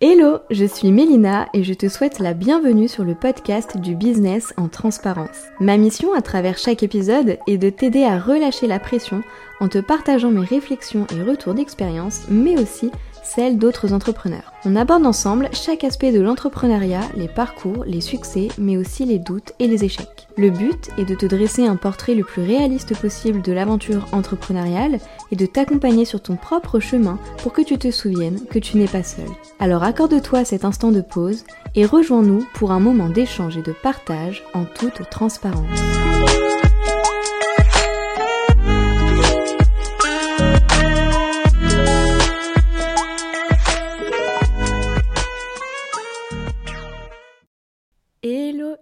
Hello, je suis Mélina et je te souhaite la bienvenue sur le podcast du business en transparence. Ma mission à travers chaque épisode est de t'aider à relâcher la pression en te partageant mes réflexions et retours d'expérience, mais aussi celle d'autres entrepreneurs. On aborde ensemble chaque aspect de l'entrepreneuriat, les parcours, les succès, mais aussi les doutes et les échecs. Le but est de te dresser un portrait le plus réaliste possible de l'aventure entrepreneuriale et de t'accompagner sur ton propre chemin pour que tu te souviennes que tu n'es pas seul. Alors accorde-toi cet instant de pause et rejoins-nous pour un moment d'échange et de partage en toute transparence.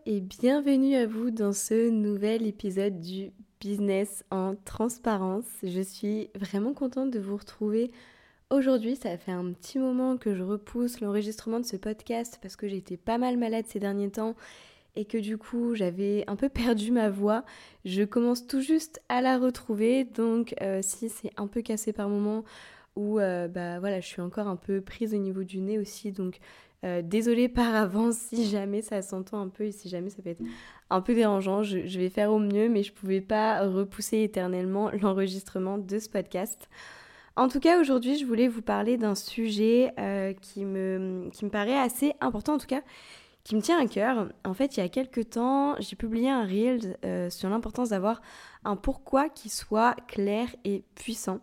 Et bienvenue à vous dans ce nouvel épisode du Business en transparence. Je suis vraiment contente de vous retrouver aujourd'hui. Ça fait un petit moment que je repousse l'enregistrement de ce podcast parce que j'ai été pas mal malade ces derniers temps et que du coup j'avais un peu perdu ma voix. Je commence tout juste à la retrouver donc euh, si c'est un peu cassé par moment ou euh, bah voilà je suis encore un peu prise au niveau du nez aussi donc euh, désolée par avance si jamais ça s'entend un peu et si jamais ça peut être un peu dérangeant. Je, vais faire au mieux, mais je ne pouvais pas repousser éternellement l'enregistrement de ce podcast. En tout cas, aujourd'hui, je voulais vous parler d'un sujet euh, qui, me, qui me paraît assez important, en tout cas, qui me tient à cœur. En fait, il y a quelques temps, j'ai publié un reel euh, sur l'importance d'avoir un pourquoi qui soit clair et puissant.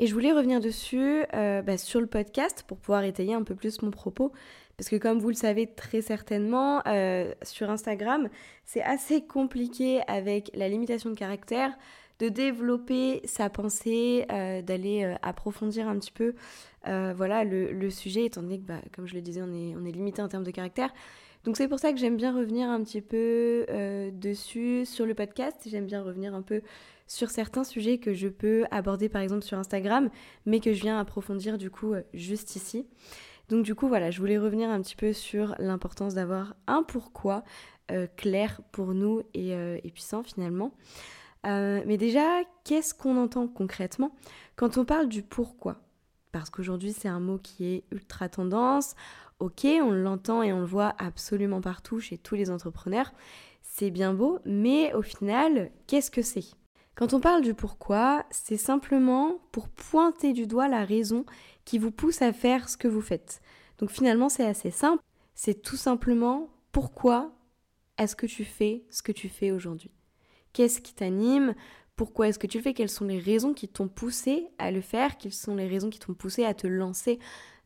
Et je voulais revenir dessus euh, bah, sur le podcast pour pouvoir étayer un peu plus mon propos. Parce que comme vous le savez très certainement, euh, sur Instagram, c'est assez compliqué avec la limitation de caractère de développer sa pensée, euh, d'aller approfondir un petit peu voilà, le, sujet, étant donné que, bah, comme je le disais, on est, on est limité en termes de caractère. Donc c'est pour ça que j'aime bien revenir un petit peu dessus sur le podcast. J'aime bien revenir un peu sur certains sujets que je peux aborder par exemple sur Instagram, mais que je viens approfondir du coup euh, juste ici. Donc du coup voilà, je voulais revenir un petit peu sur l'importance d'avoir un pourquoi euh, clair pour nous et, euh, puissant finalement. mais déjà, qu'est-ce qu'on entend concrètement quand on parle du pourquoi? Parce qu'aujourd'hui c'est un mot qui est ultra tendance. Ok, on l'entend et on le voit absolument partout chez tous les entrepreneurs. C'est bien beau, mais au final, qu'est-ce que c'est? Quand on parle du pourquoi, c'est simplement pour pointer du doigt la raison qui vous pousse à faire ce que vous faites. Donc finalement, c'est assez simple. C'est tout simplement pourquoi est-ce que tu fais ce que tu fais aujourd'hui? Qu'est-ce qui t'anime? Pourquoi est-ce que tu le fais? Quelles sont les raisons qui t'ont poussé à le faire? Quelles sont les raisons qui t'ont poussé à te lancer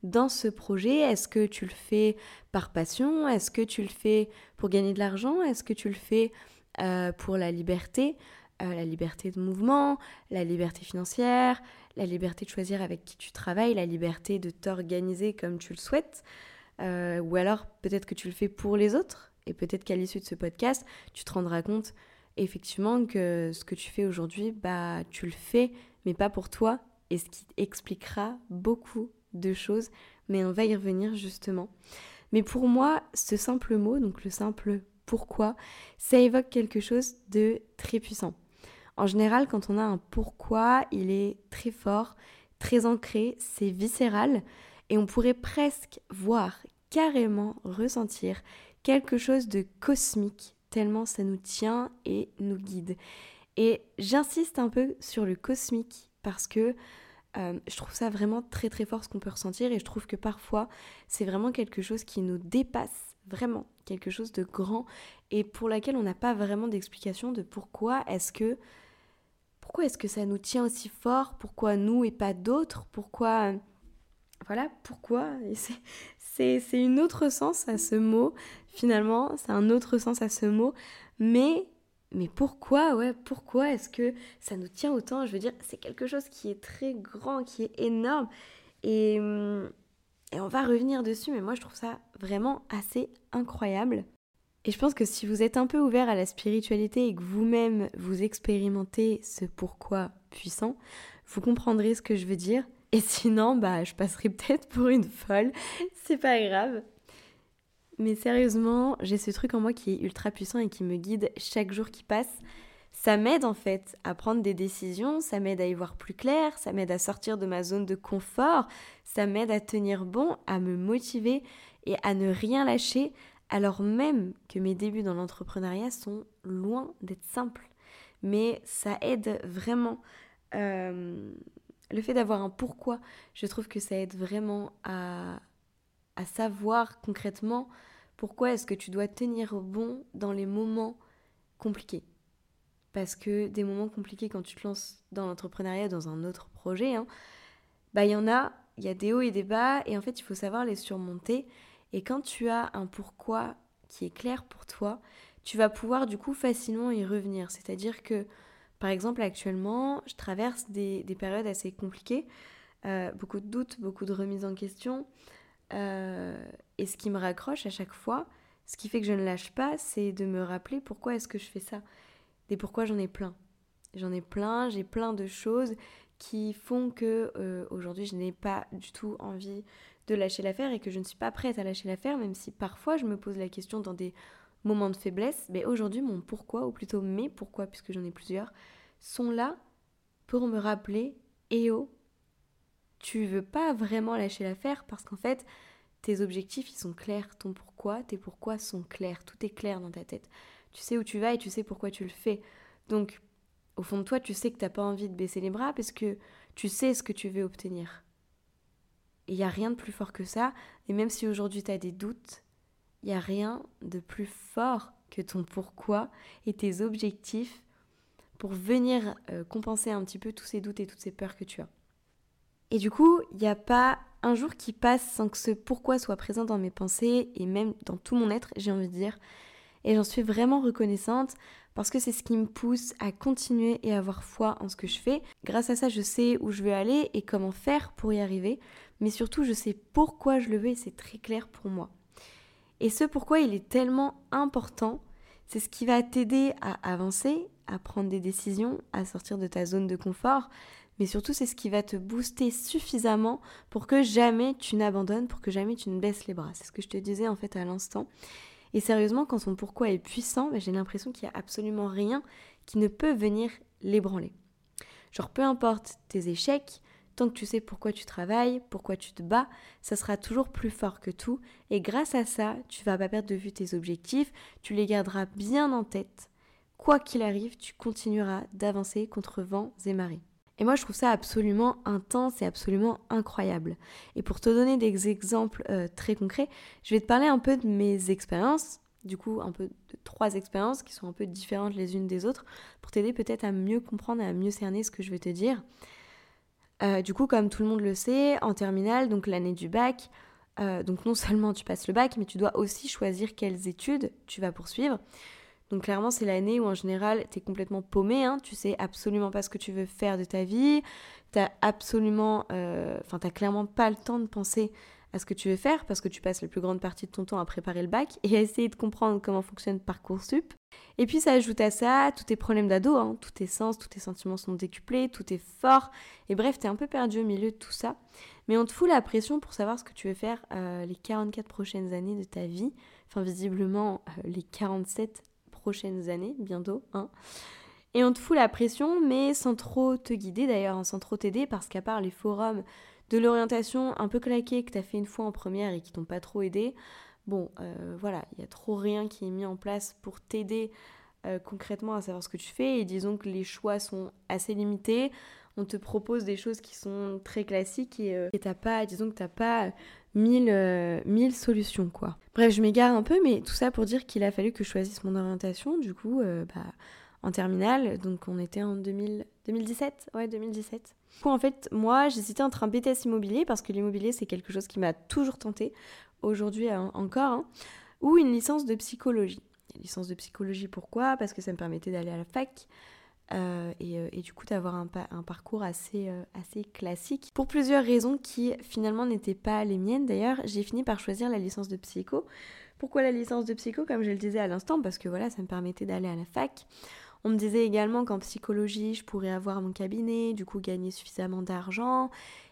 dans ce projet? Est-ce que tu le fais par passion? Est-ce que tu le fais pour gagner de l'argent? Est-ce que tu le fais euh, pour la liberté? Euh, la liberté de mouvement, la liberté financière, la liberté de choisir avec qui tu travailles, la liberté de t'organiser comme tu le souhaites. Euh, ou alors peut-être que tu le fais pour les autres et peut-être qu'à l'issue de ce podcast, tu te rendras compte effectivement que ce que tu fais aujourd'hui, bah tu le fais mais pas pour toi et ce qui expliquera beaucoup de choses, mais on va y revenir justement. Mais pour moi, ce simple mot, donc le simple pourquoi, ça évoque quelque chose de très puissant. En général, quand on a un pourquoi, il est très fort, très ancré, c'est viscéral et on pourrait presque voir, carrément ressentir quelque chose de cosmique, tellement ça nous tient et nous guide. Et j'insiste un peu sur le cosmique parce que euh, je trouve ça vraiment très très fort ce qu'on peut ressentir et je trouve que parfois c'est vraiment quelque chose qui nous dépasse, vraiment quelque chose de grand et pour laquelle on n'a pas vraiment d'explication de pourquoi est-ce que pourquoi est-ce que ça nous tient aussi fort? Pourquoi nous et pas d'autres? Pourquoi... Voilà, pourquoi? C'est une autre sens à ce mot, finalement, c'est un autre sens à ce mot, mais mais pourquoi, ouais, pourquoi est-ce que ça nous tient autant? Je veux dire, c'est quelque chose qui est très grand, qui est énorme, et, et on va revenir dessus, mais moi je trouve ça vraiment assez incroyable. Et je pense que si vous êtes un peu ouvert à la spiritualité et que vous-même vous expérimentez ce pourquoi puissant, vous comprendrez ce que je veux dire. Et sinon, bah, je passerai peut-être pour une folle. C'est pas grave. Mais sérieusement, j'ai ce truc en moi qui est ultra puissant et qui me guide chaque jour qui passe. ça m'aide en fait à prendre des décisions, ça m'aide à y voir plus clair, ça m'aide à sortir de ma zone de confort, ça m'aide à tenir bon, à me motiver et à ne rien lâcher, alors même que mes débuts dans l'entrepreneuriat sont loin d'être simples. Mais ça aide vraiment. Euh, le fait d'avoir un pourquoi, je trouve que ça aide vraiment à, savoir concrètement pourquoi est-ce que tu dois tenir bon dans les moments compliqués. Parce que des moments compliqués quand tu te lances dans l'entrepreneuriat, dans un autre projet, hein, bah il y en a, il y a des hauts et des bas, et en fait il faut savoir les surmonter. Et quand tu as un pourquoi qui est clair pour toi, tu vas pouvoir du coup facilement y revenir. C'est-à-dire que, par exemple, actuellement, je traverse des, périodes assez compliquées, euh, beaucoup de doutes, beaucoup de remises en question. Euh, et ce qui me raccroche à chaque fois, ce qui fait que je ne lâche pas, c'est de me rappeler pourquoi est-ce que je fais ça. Et pourquoi j'en ai plein. J'en ai plein, j'ai plein de choses qui font que euh, aujourd'hui je n'ai pas du tout envie de lâcher l'affaire et que je ne suis pas prête à lâcher l'affaire, même si parfois je me pose la question dans des moments de faiblesse. Mais aujourd'hui, mon pourquoi, ou plutôt mes pourquoi, puisque j'en ai plusieurs, sont là pour me rappeler Eh oh, tu veux pas vraiment lâcher l'affaire parce qu'en fait, tes objectifs, ils sont clairs. Ton pourquoi, tes pourquoi sont clairs. Tout est clair dans ta tête. Tu sais où tu vas et tu sais pourquoi tu le fais. Donc, au fond de toi, tu sais que t'as pas envie de baisser les bras parce que tu sais ce que tu veux obtenir. Il n'y a rien de plus fort que ça. Et même si aujourd'hui tu as des doutes, il n'y a rien de plus fort que ton pourquoi et tes objectifs pour venir euh, compenser un petit peu tous ces doutes et toutes ces peurs que tu as. Et du coup, il n'y a pas un jour qui passe sans que ce pourquoi soit présent dans mes pensées et même dans tout mon être, j'ai envie de dire. Et j'en suis vraiment reconnaissante parce que c'est ce qui me pousse à continuer et à avoir foi en ce que je fais. Grâce à ça, je sais où je veux aller et comment faire pour y arriver, mais surtout, je sais pourquoi je le veux et c'est très clair pour moi. Et ce pourquoi il est tellement important, c'est ce qui va t'aider à avancer, à prendre des décisions, à sortir de ta zone de confort, mais surtout c'est ce qui va te booster suffisamment pour que jamais tu n'abandonnes, pour que jamais tu ne baisses les bras. C'est ce que je te disais en fait à l'instant. Et sérieusement, quand son pourquoi est puissant, bah, j'ai l'impression qu'il n'y a absolument rien qui ne peut venir l'ébranler. Genre, peu importe tes échecs, tant que tu sais pourquoi tu travailles, pourquoi tu te bats, ça sera toujours plus fort que tout. Et grâce à ça, tu vas pas perdre de vue tes objectifs, tu les garderas bien en tête. Quoi qu'il arrive, tu continueras d'avancer contre vents et marées. Et moi, je trouve ça absolument intense et absolument incroyable. Et pour te donner des exemples euh, très concrets, je vais te parler un peu de mes expériences, du coup, un peu de trois expériences qui sont un peu différentes les unes des autres, pour t'aider peut-être à mieux comprendre et à mieux cerner ce que je vais te dire. Euh, du coup, comme tout le monde le sait, en terminale, donc l'année du bac, euh, donc non seulement tu passes le bac, mais tu dois aussi choisir quelles études tu vas poursuivre. Donc clairement, c'est l'année où en général, tu es complètement paumé, hein, tu sais absolument pas ce que tu veux faire de ta vie, t'as absolument, euh, enfin t'as clairement pas le temps de penser à ce que tu veux faire parce que tu passes la plus grande partie de ton temps à préparer le bac et à essayer de comprendre comment fonctionne Parcoursup. Et puis ça ajoute à ça tous tes problèmes d'ado, hein, tous tes sens, tous tes sentiments sont décuplés, tout est fort, et bref, t'es un peu perdu au milieu de tout ça. Mais on te fout la pression pour savoir ce que tu veux faire euh, les 44 prochaines années de ta vie, enfin visiblement euh, les 47 prochaines années, bientôt. Hein. Et on te fout la pression, mais sans trop te guider d'ailleurs, hein, sans trop t'aider, parce qu'à part les forums de l'orientation un peu claqués que tu as fait une fois en première et qui t'ont pas trop aidé, bon, euh, voilà, il y a trop rien qui est mis en place pour t'aider euh, concrètement à savoir ce que tu fais. Et disons que les choix sont assez limités. On te propose des choses qui sont très classiques et euh, t'as pas, disons que t'as pas mille, euh, mille solutions quoi. Bref, je m'égare un peu, mais tout ça pour dire qu'il a fallu que je choisisse mon orientation, du coup, bah, en terminale, donc on était en 2000, 2017, ouais 2017. En fait, moi, j'hésitais entre un BTS immobilier, parce que l'immobilier, c'est quelque chose qui m'a toujours tenté, aujourd'hui hein, encore, hein, ou une licence de psychologie. Une licence de psychologie, pourquoi? Parce que ça me permettait d'aller à la fac, euh, euh, et, du coup d'avoir un, un, parcours assez, euh, assez classique. Pour plusieurs raisons qui finalement n'étaient pas les miennes d'ailleurs, j'ai fini par choisir la licence de psycho. Pourquoi la licence de psycho? Comme je le disais à l'instant, parce que voilà, ça me permettait d'aller à la fac. On me disait également qu'en psychologie, je pourrais avoir mon cabinet, du coup gagner suffisamment d'argent.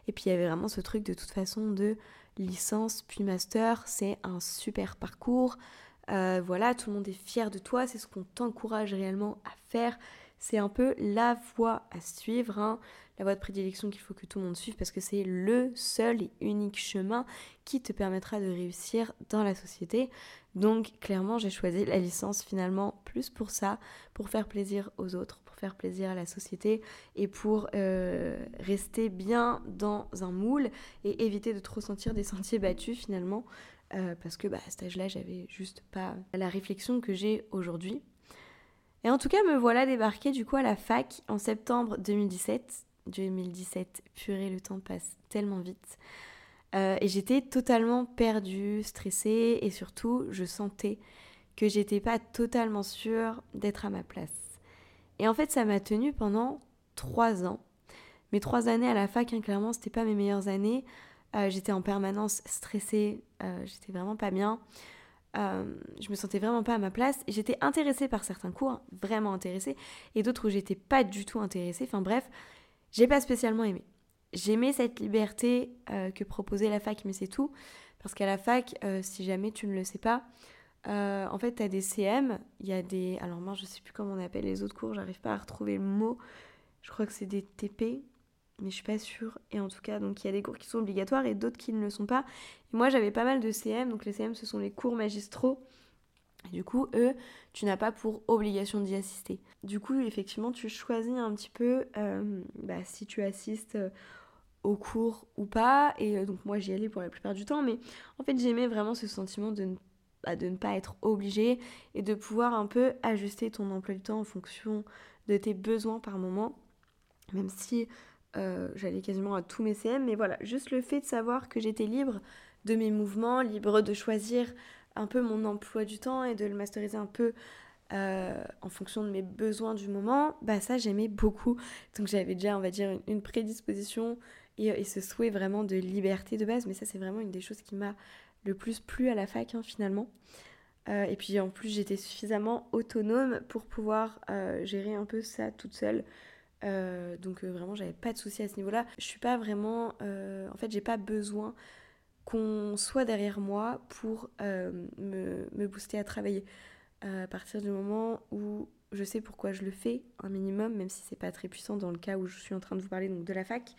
Et puis il y avait vraiment ce truc de toute façon de licence puis master, c'est un super parcours. voilà, tout le monde est fier de toi, c'est ce qu'on t'encourage réellement à faire c'est un peu la voie à suivre, hein, la voie de prédilection qu'il faut que tout le monde suive parce que c'est le seul et unique chemin qui te permettra de réussir dans la société. Donc clairement j'ai choisi la licence finalement plus pour ça, pour faire plaisir aux autres, pour faire plaisir à la société et pour euh, rester bien dans un moule et éviter de trop sentir des sentiers battus finalement. Euh, parce que bah, à cet âge-là, j'avais juste pas la réflexion que j'ai aujourd'hui. Et en tout cas, me voilà débarquée du coup à la fac en septembre 2017. 2017, purée, le temps passe tellement vite. Euh, et j'étais totalement perdue, stressée et surtout, je sentais que j'étais pas totalement sûre d'être à ma place. Et en fait, ça m'a tenue pendant trois ans. Mes trois années à la fac, hein, clairement, c'était pas mes meilleures années. Euh, j'étais en permanence stressée, euh, j'étais vraiment pas bien. Euh, je me sentais vraiment pas à ma place. J'étais intéressée par certains cours, vraiment intéressée, et d'autres où j'étais pas du tout intéressée. Enfin bref, j'ai pas spécialement aimé. J'aimais cette liberté que proposait la fac, mais c'est tout. Parce qu'à la fac, si jamais tu ne le sais pas, en fait, tu as des CM, il y a des. Alors, moi, je sais plus comment on appelle les autres cours, j'arrive pas à retrouver le mot. Je crois que c'est des TP, mais je suis pas sûre. Et en tout cas, donc il y a des cours qui sont obligatoires et d'autres qui ne le sont pas. Et moi, j'avais pas mal de CM, donc les CM, ce sont les cours magistraux. Et du coup, eux, tu n'as pas pour obligation d'y assister. Du coup, effectivement, tu choisis un petit peu euh, bah, si tu assistes euh, au cours ou pas. Et euh, donc moi, j'y allais pour la plupart du temps, mais en fait, j'aimais vraiment ce sentiment de ne, bah, de ne pas être obligé et de pouvoir un peu ajuster ton emploi du temps en fonction de tes besoins par moment. Même si euh, j'allais quasiment à tous mes CM, mais voilà, juste le fait de savoir que j'étais libre de mes mouvements, libre de choisir un peu mon emploi du temps et de le masteriser un peu euh, en fonction de mes besoins du moment, bah ça j'aimais beaucoup. Donc j'avais déjà, on va dire, une, prédisposition et, ce souhait vraiment de liberté de base, mais ça c'est vraiment une des choses qui m'a le plus plu à la fac hein, finalement. Euh, et puis en plus j'étais suffisamment autonome pour pouvoir gérer un peu ça toute seule. Euh, donc euh, vraiment, j'avais pas de soucis à ce niveau-là. Je suis pas vraiment, euh, en fait, j'ai pas besoin qu'on soit derrière moi pour me, me, booster à travailler. à partir du moment où je sais pourquoi je le fais, un minimum, même si c'est pas très puissant dans le cas où je suis en train de vous parler donc de la fac.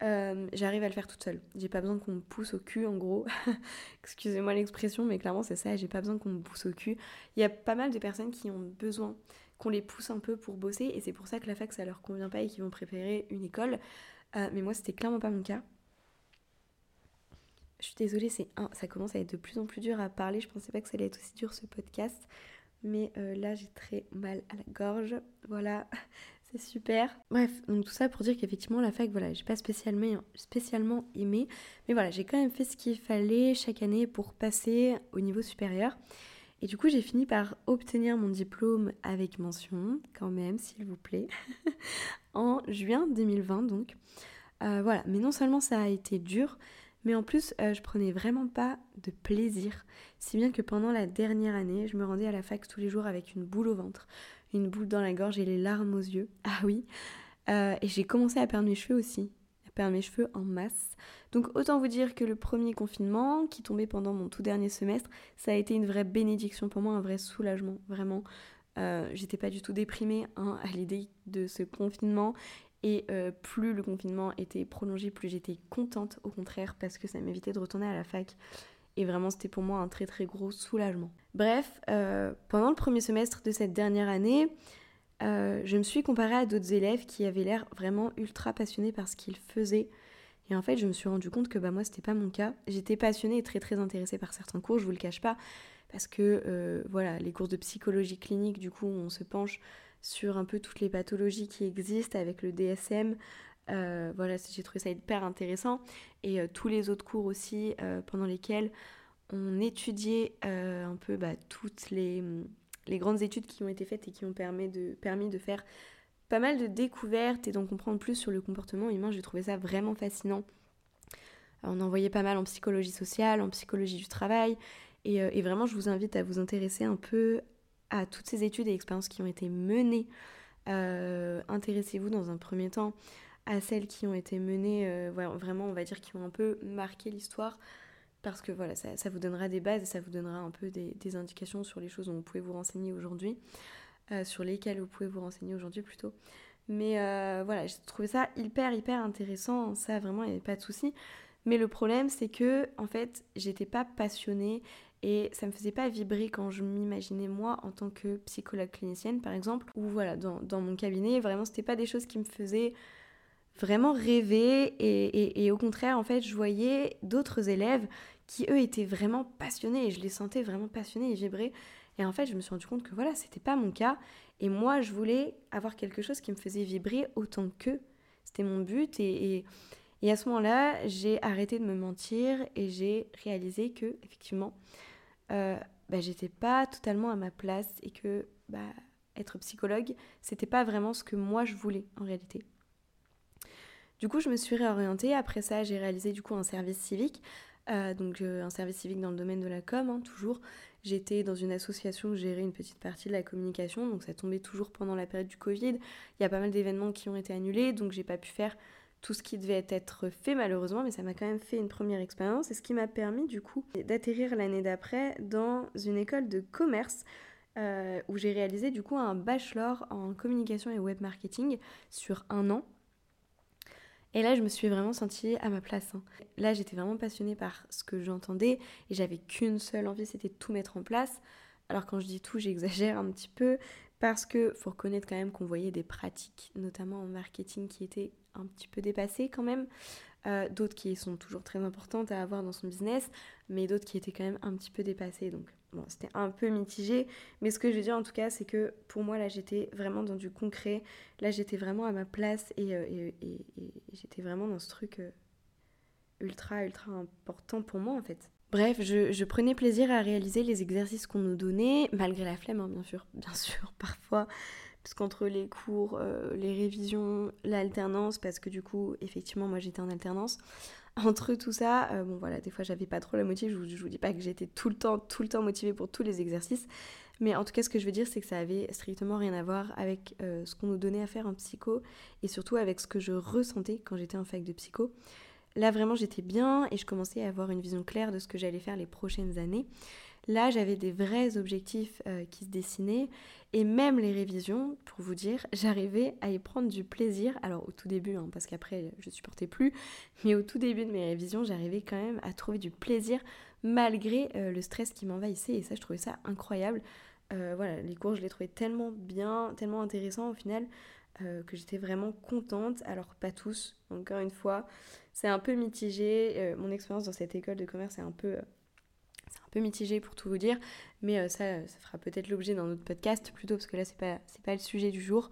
j'arrive à le faire toute seule. J'ai pas besoin qu'on me pousse au cul, en gros. Excusez-moi l'expression, mais clairement c'est ça. J'ai pas besoin qu'on me pousse au cul. Il y a pas mal de personnes qui ont besoin qu'on les pousse un peu pour bosser et c'est pour ça que la fac ça leur convient pas et qu'ils vont préférer une école. Euh, mais moi c'était clairement pas mon cas. Je suis désolée, c'est un, ça commence à être de plus en plus dur à parler. Je pensais pas que ça allait être aussi dur ce podcast. Mais euh, là j'ai très mal à la gorge. Voilà, c'est super. Bref, donc tout ça pour dire qu'effectivement la fac, voilà, j'ai pas spécialement, spécialement aimé. Mais voilà, j'ai quand même fait ce qu'il fallait chaque année pour passer au niveau supérieur. Et du coup, j'ai fini par obtenir mon diplôme avec mention, quand même, s'il vous plaît, en juin 2020 donc. Euh, voilà, mais non seulement ça a été dur, mais en plus, euh, je prenais vraiment pas de plaisir. Si bien que pendant la dernière année, je me rendais à la fac tous les jours avec une boule au ventre, une boule dans la gorge et les larmes aux yeux. Ah oui. Euh, et j'ai commencé à perdre mes cheveux aussi perdre mes cheveux en masse. Donc autant vous dire que le premier confinement, qui tombait pendant mon tout dernier semestre, ça a été une vraie bénédiction pour moi, un vrai soulagement, vraiment. Euh, j'étais pas du tout déprimée hein, à l'idée de ce confinement. Et euh, plus le confinement était prolongé, plus j'étais contente, au contraire, parce que ça m'évitait de retourner à la fac. Et vraiment, c'était pour moi un très très gros soulagement. Bref, euh, pendant le premier semestre de cette dernière année, euh, je me suis comparée à d'autres élèves qui avaient l'air vraiment ultra passionnés par ce qu'ils faisaient. Et en fait, je me suis rendu compte que bah, moi, c'était pas mon cas. J'étais passionnée et très très intéressée par certains cours, je vous le cache pas, parce que euh, voilà, les cours de psychologie clinique, du coup, on se penche sur un peu toutes les pathologies qui existent avec le DSM. Euh, voilà, j'ai trouvé ça hyper intéressant. Et tous les autres cours aussi, pendant lesquels on étudiait un peu bah, toutes les les grandes études qui ont été faites et qui ont permis de, faire pas mal de découvertes et d'en comprendre plus sur le comportement humain. J'ai trouvé ça vraiment fascinant. on en voyait pas mal en psychologie sociale, en psychologie du travail. Et, euh, vraiment, je vous invite à vous intéresser un peu à toutes ces études et expériences qui ont été menées. Euh, intéressez-vous dans un premier temps à celles qui ont été menées, euh, vraiment, on va dire, qui ont un peu marqué l'histoire parce que voilà, ça, vous donnera des bases et ça vous donnera un peu des, indications sur les choses dont vous pouvez vous renseigner aujourd'hui. sur lesquels vous pouvez vous renseigner aujourd'hui plutôt. Mais voilà, j'ai trouvé ça hyper, hyper intéressant. Ça, vraiment, il n'y avait pas de souci. Mais le problème, c'est que, en fait, j'étais pas passionnée et ça me faisait pas vibrer quand je m'imaginais moi en tant que psychologue clinicienne, par exemple, ou voilà, dans, mon cabinet. Vraiment, c'était pas des choses qui me faisaient vraiment rêver et, au contraire, en fait, je voyais d'autres élèves qui, eux, étaient vraiment passionnés et je les sentais vraiment passionnés et vibrer. Et en fait, je me suis rendu compte que voilà, c'était pas mon cas. Et moi, je voulais avoir quelque chose qui me faisait vibrer autant qu'eux. C'était mon but et, et à ce moment-là, j'ai arrêté de me mentir et j'ai réalisé que, effectivement, euh, bah, j'étais pas totalement à ma place et que bah, être psychologue, c'était pas vraiment ce que moi je voulais en réalité. Du coup, je me suis réorientée. Après ça, j'ai réalisé du coup un service civique. Euh, donc euh, un service civique dans le domaine de la com, hein, toujours. J'étais dans une association où gérait une petite partie de la communication, donc ça tombait toujours pendant la période du Covid. Il y a pas mal d'événements qui ont été annulés, donc j'ai pas pu faire tout ce qui devait être fait malheureusement, mais ça m'a quand même fait une première expérience et ce qui m'a permis du coup d'atterrir l'année d'après dans une école de commerce euh, où j'ai réalisé du coup un bachelor en communication et web marketing sur un an. Et là, je me suis vraiment sentie à ma place. Hein. Là, j'étais vraiment passionnée par ce que j'entendais et j'avais qu'une seule envie, c'était de tout mettre en place. Alors quand je dis tout, j'exagère un petit peu parce que faut reconnaître quand même qu'on voyait des pratiques, notamment en marketing, qui étaient un petit peu dépassées quand même. Euh, d'autres qui sont toujours très importantes à avoir dans son business, mais d'autres qui étaient quand même un petit peu dépassées. Donc c'était un peu mitigé, mais ce que je veux dire en tout cas, c'est que pour moi là, j'étais vraiment dans du concret. Là, j'étais vraiment à ma place et, euh, j'étais vraiment dans ce truc euh, ultra ultra important pour moi en fait. Bref, je, prenais plaisir à réaliser les exercices qu'on nous donnait, malgré la flemme, hein, bien sûr, bien sûr, parfois, parce qu'entre les cours, euh, les révisions, l'alternance, parce que du coup, effectivement, moi j'étais en alternance, entre tout ça, euh, bon voilà, des fois j'avais pas trop la motivation, je vous, dis pas que j'étais tout le temps, tout le temps motivée pour tous les exercices, mais en tout cas, ce que je veux dire, c'est que ça avait strictement rien à voir avec euh, ce qu'on nous donnait à faire en psycho, et surtout avec ce que je ressentais quand j'étais en fac de psycho. Là, vraiment, j'étais bien et je commençais à avoir une vision claire de ce que j'allais faire les prochaines années. Là, j'avais des vrais objectifs euh, qui se dessinaient et même les révisions, pour vous dire, j'arrivais à y prendre du plaisir. Alors au tout début, hein, parce qu'après je supportais plus, mais au tout début de mes révisions, j'arrivais quand même à trouver du plaisir malgré euh, le stress qui m'envahissait et ça, je trouvais ça incroyable. Euh, voilà, les cours, je les trouvais tellement bien, tellement intéressants au final. Que j'étais vraiment contente. Alors pas tous, encore une fois, c'est un peu mitigé. Mon expérience dans cette école de commerce est un peu, mitigé pour tout vous dire, mais euh, ça, ça fera peut-être l'objet d'un autre podcast plutôt parce que là c'est pas, pas le sujet du jour.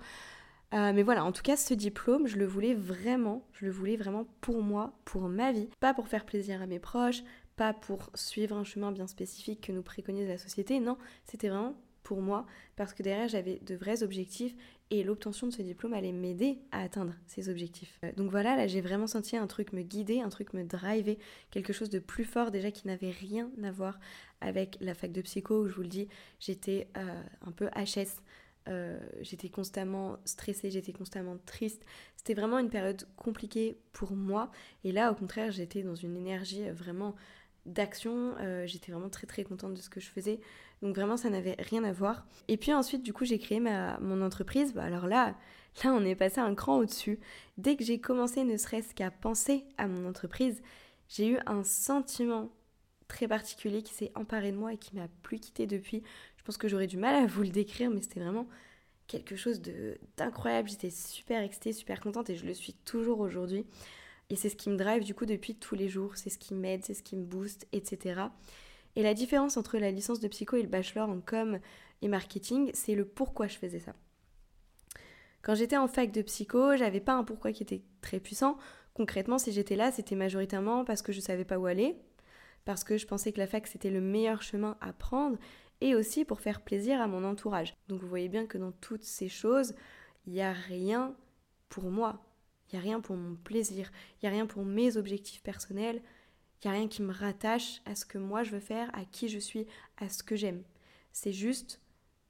mais voilà, en tout cas, ce diplôme, je le voulais vraiment, je le voulais vraiment pour moi, pour ma vie, pas pour faire plaisir à mes proches, pas pour suivre un chemin bien spécifique que nous préconise la société, non, c'était vraiment pour moi parce que derrière j'avais de vrais objectifs et l'obtention de ce diplôme allait m'aider à atteindre ces objectifs. Euh, donc voilà, là j'ai vraiment senti un truc me guider, un truc me driver, quelque chose de plus fort déjà qui n'avait rien à voir avec la fac de psycho où je vous le dis, j'étais euh, un peu HS. Euh, j'étais constamment stressée, j'étais constamment triste. C'était vraiment une période compliquée pour moi. Et là, au contraire, j'étais dans une énergie vraiment d'action. j'étais vraiment très très contente de ce que je faisais. Donc vraiment, ça n'avait rien à voir. Et puis ensuite, du coup, j'ai créé ma, mon entreprise. Bah, alors là, là, on est passé un cran au-dessus. Dès que j'ai commencé ne serait-ce qu'à penser à mon entreprise, j'ai eu un sentiment très particulier qui s'est emparé de moi et qui m'a plus quitté depuis. Je pense que j'aurais du mal à vous le décrire, mais c'était vraiment quelque chose d'incroyable. J'étais super excitée, super contente et je le suis toujours aujourd'hui. Et c'est ce qui me drive du coup depuis tous les jours, c'est ce qui m'aide, c'est ce qui me booste, etc. Et la différence entre la licence de psycho et le bachelor en com et marketing, c'est le pourquoi je faisais ça. Quand j'étais en fac de psycho, j'avais pas un pourquoi qui était très puissant. Concrètement, si j'étais là, c'était majoritairement parce que je savais pas où aller, parce que je pensais que la fac c'était le meilleur chemin à prendre, et aussi pour faire plaisir à mon entourage. Donc vous voyez bien que dans toutes ces choses, il n'y a rien pour moi, il n'y a rien pour mon plaisir, il n'y a rien pour mes objectifs personnels, il n'y a rien qui me rattache à ce que moi je veux faire, à qui je suis, à ce que j'aime. C'est juste,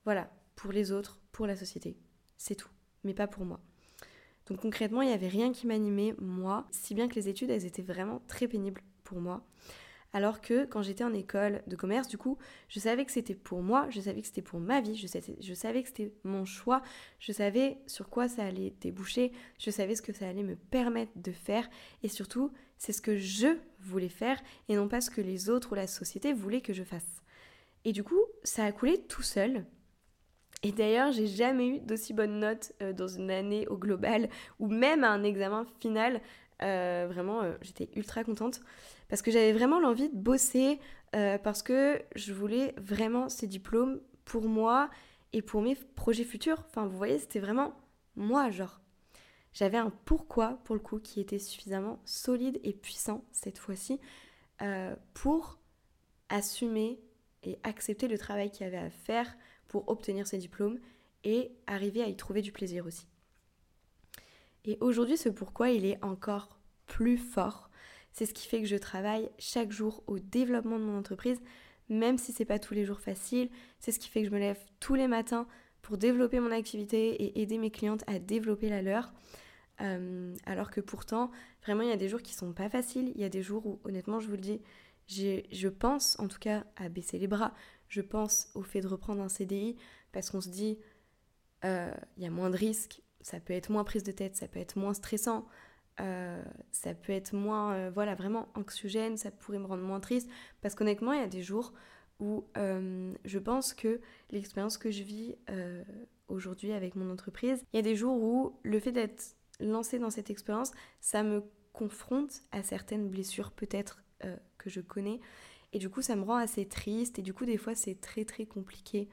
voilà, pour les autres, pour la société. C'est tout, mais pas pour moi. Donc concrètement, il n'y avait rien qui m'animait, moi, si bien que les études, elles étaient vraiment très pénibles pour moi. Alors que quand j'étais en école de commerce, du coup, je savais que c'était pour moi, je savais que c'était pour ma vie, je savais, je savais que c'était mon choix, je savais sur quoi ça allait déboucher, je savais ce que ça allait me permettre de faire et surtout, c'est ce que je voulais faire et non pas ce que les autres ou la société voulaient que je fasse. Et du coup, ça a coulé tout seul. Et d'ailleurs, j'ai jamais eu d'aussi bonnes notes euh, dans une année au global ou même à un examen final. Euh, vraiment, euh, j'étais ultra contente parce que j'avais vraiment l'envie de bosser parce que je voulais vraiment ces diplômes pour moi et pour mes projets futurs. Enfin, vous voyez, c'était vraiment moi, genre. J'avais un pourquoi, pour le coup, qui était suffisamment solide et puissant cette fois-ci pour assumer et accepter le travail qu'il y avait à faire pour obtenir ces diplômes et arriver à y trouver du plaisir aussi. Et aujourd'hui, ce pourquoi il est encore plus fort. C'est ce qui fait que je travaille chaque jour au développement de mon entreprise, même si c'est pas tous les jours facile. C'est ce qui fait que je me lève tous les matins pour développer mon activité et aider mes clientes à développer la leur. Euh, alors que pourtant, vraiment, il y a des jours qui sont pas faciles. Il y a des jours où, honnêtement, je vous le dis, je pense en tout cas à baisser les bras je pense au fait de reprendre un CDI parce qu'on se dit, euh, il y a moins de risques, ça peut être moins prise de tête, ça peut être moins stressant, euh, ça peut être moins, voilà, vraiment anxiogène, ça pourrait me rendre moins triste. Parce qu'honnêtement, il y a des jours où je pense que l'expérience que je vis aujourd'hui avec mon entreprise, il y a des jours où le fait d'être lancée dans cette expérience, ça me confronte à certaines blessures peut-être que je connais et du coup, ça me rend assez triste. Et du coup, des fois, c'est très très compliqué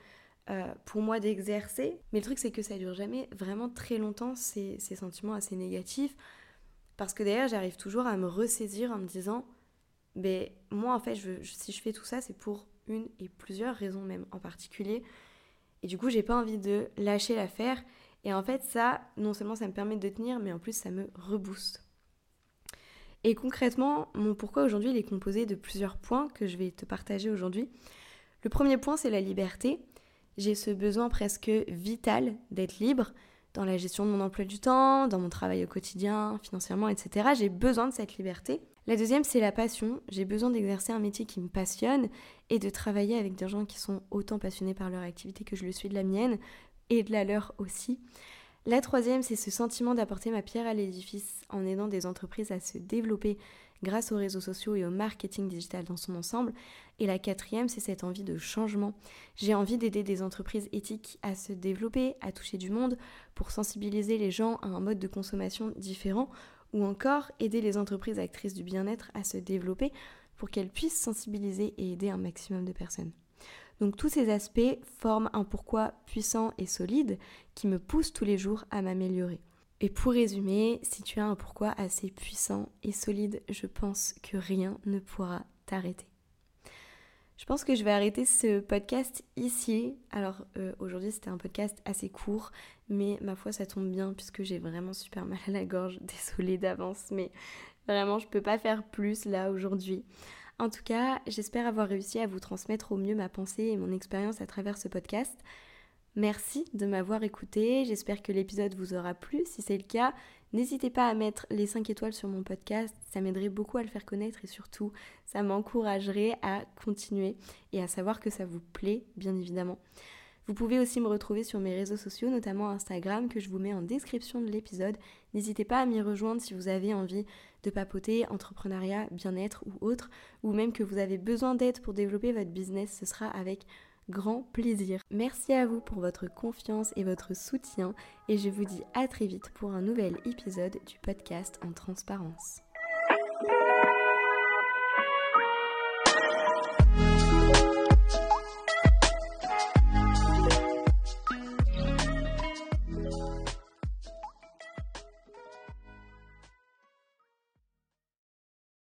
euh, pour moi d'exercer. Mais le truc, c'est que ça dure jamais vraiment très longtemps, ces, ces sentiments assez négatifs. Parce que d'ailleurs, j'arrive toujours à me ressaisir en me disant, mais moi, en fait, si je fais tout ça, c'est pour une et plusieurs raisons même en particulier. Et du coup, j'ai pas envie de lâcher l'affaire. Et en fait, ça, non seulement ça me permet de tenir, mais en plus, ça me rebooste. Et concrètement, mon pourquoi aujourd'hui, il est composé de plusieurs points que je vais te partager aujourd'hui. Le premier point, c'est la liberté. J'ai ce besoin presque vital d'être libre dans la gestion de mon emploi du temps, dans mon travail au quotidien, financièrement, etc. J'ai besoin de cette liberté. La deuxième, c'est la passion. J'ai besoin d'exercer un métier qui me passionne et de travailler avec des gens qui sont autant passionnés par leur activité que je le suis de la mienne et de la leur aussi. La troisième, c'est ce sentiment d'apporter ma pierre à l'édifice en aidant des entreprises à se développer grâce aux réseaux sociaux et au marketing digital dans son ensemble. Et la quatrième, c'est cette envie de changement. J'ai envie d'aider des entreprises éthiques à se développer, à toucher du monde, pour sensibiliser les gens à un mode de consommation différent, ou encore aider les entreprises actrices du bien-être à se développer pour qu'elles puissent sensibiliser et aider un maximum de personnes. Donc tous ces aspects forment un pourquoi puissant et solide qui me pousse tous les jours à m'améliorer. Et pour résumer, si tu as un pourquoi assez puissant et solide, je pense que rien ne pourra t'arrêter. Je pense que je vais arrêter ce podcast ici. Alors euh, aujourd'hui c'était un podcast assez court, mais ma foi ça tombe bien puisque j'ai vraiment super mal à la gorge. Désolée d'avance, mais vraiment je peux pas faire plus là aujourd'hui. En tout cas, j'espère avoir réussi à vous transmettre au mieux ma pensée et mon expérience à travers ce podcast. Merci de m'avoir écouté, j'espère que l'épisode vous aura plu. Si c'est le cas, n'hésitez pas à mettre les 5 étoiles sur mon podcast, ça m'aiderait beaucoup à le faire connaître et surtout, ça m'encouragerait à continuer et à savoir que ça vous plaît, bien évidemment. Vous pouvez aussi me retrouver sur mes réseaux sociaux, notamment Instagram, que je vous mets en description de l'épisode. N'hésitez pas à m'y rejoindre si vous avez envie de papoter, entrepreneuriat, bien-être ou autre, ou même que vous avez besoin d'aide pour développer votre business, ce sera avec grand plaisir. Merci à vous pour votre confiance et votre soutien, et je vous dis à très vite pour un nouvel épisode du podcast en transparence.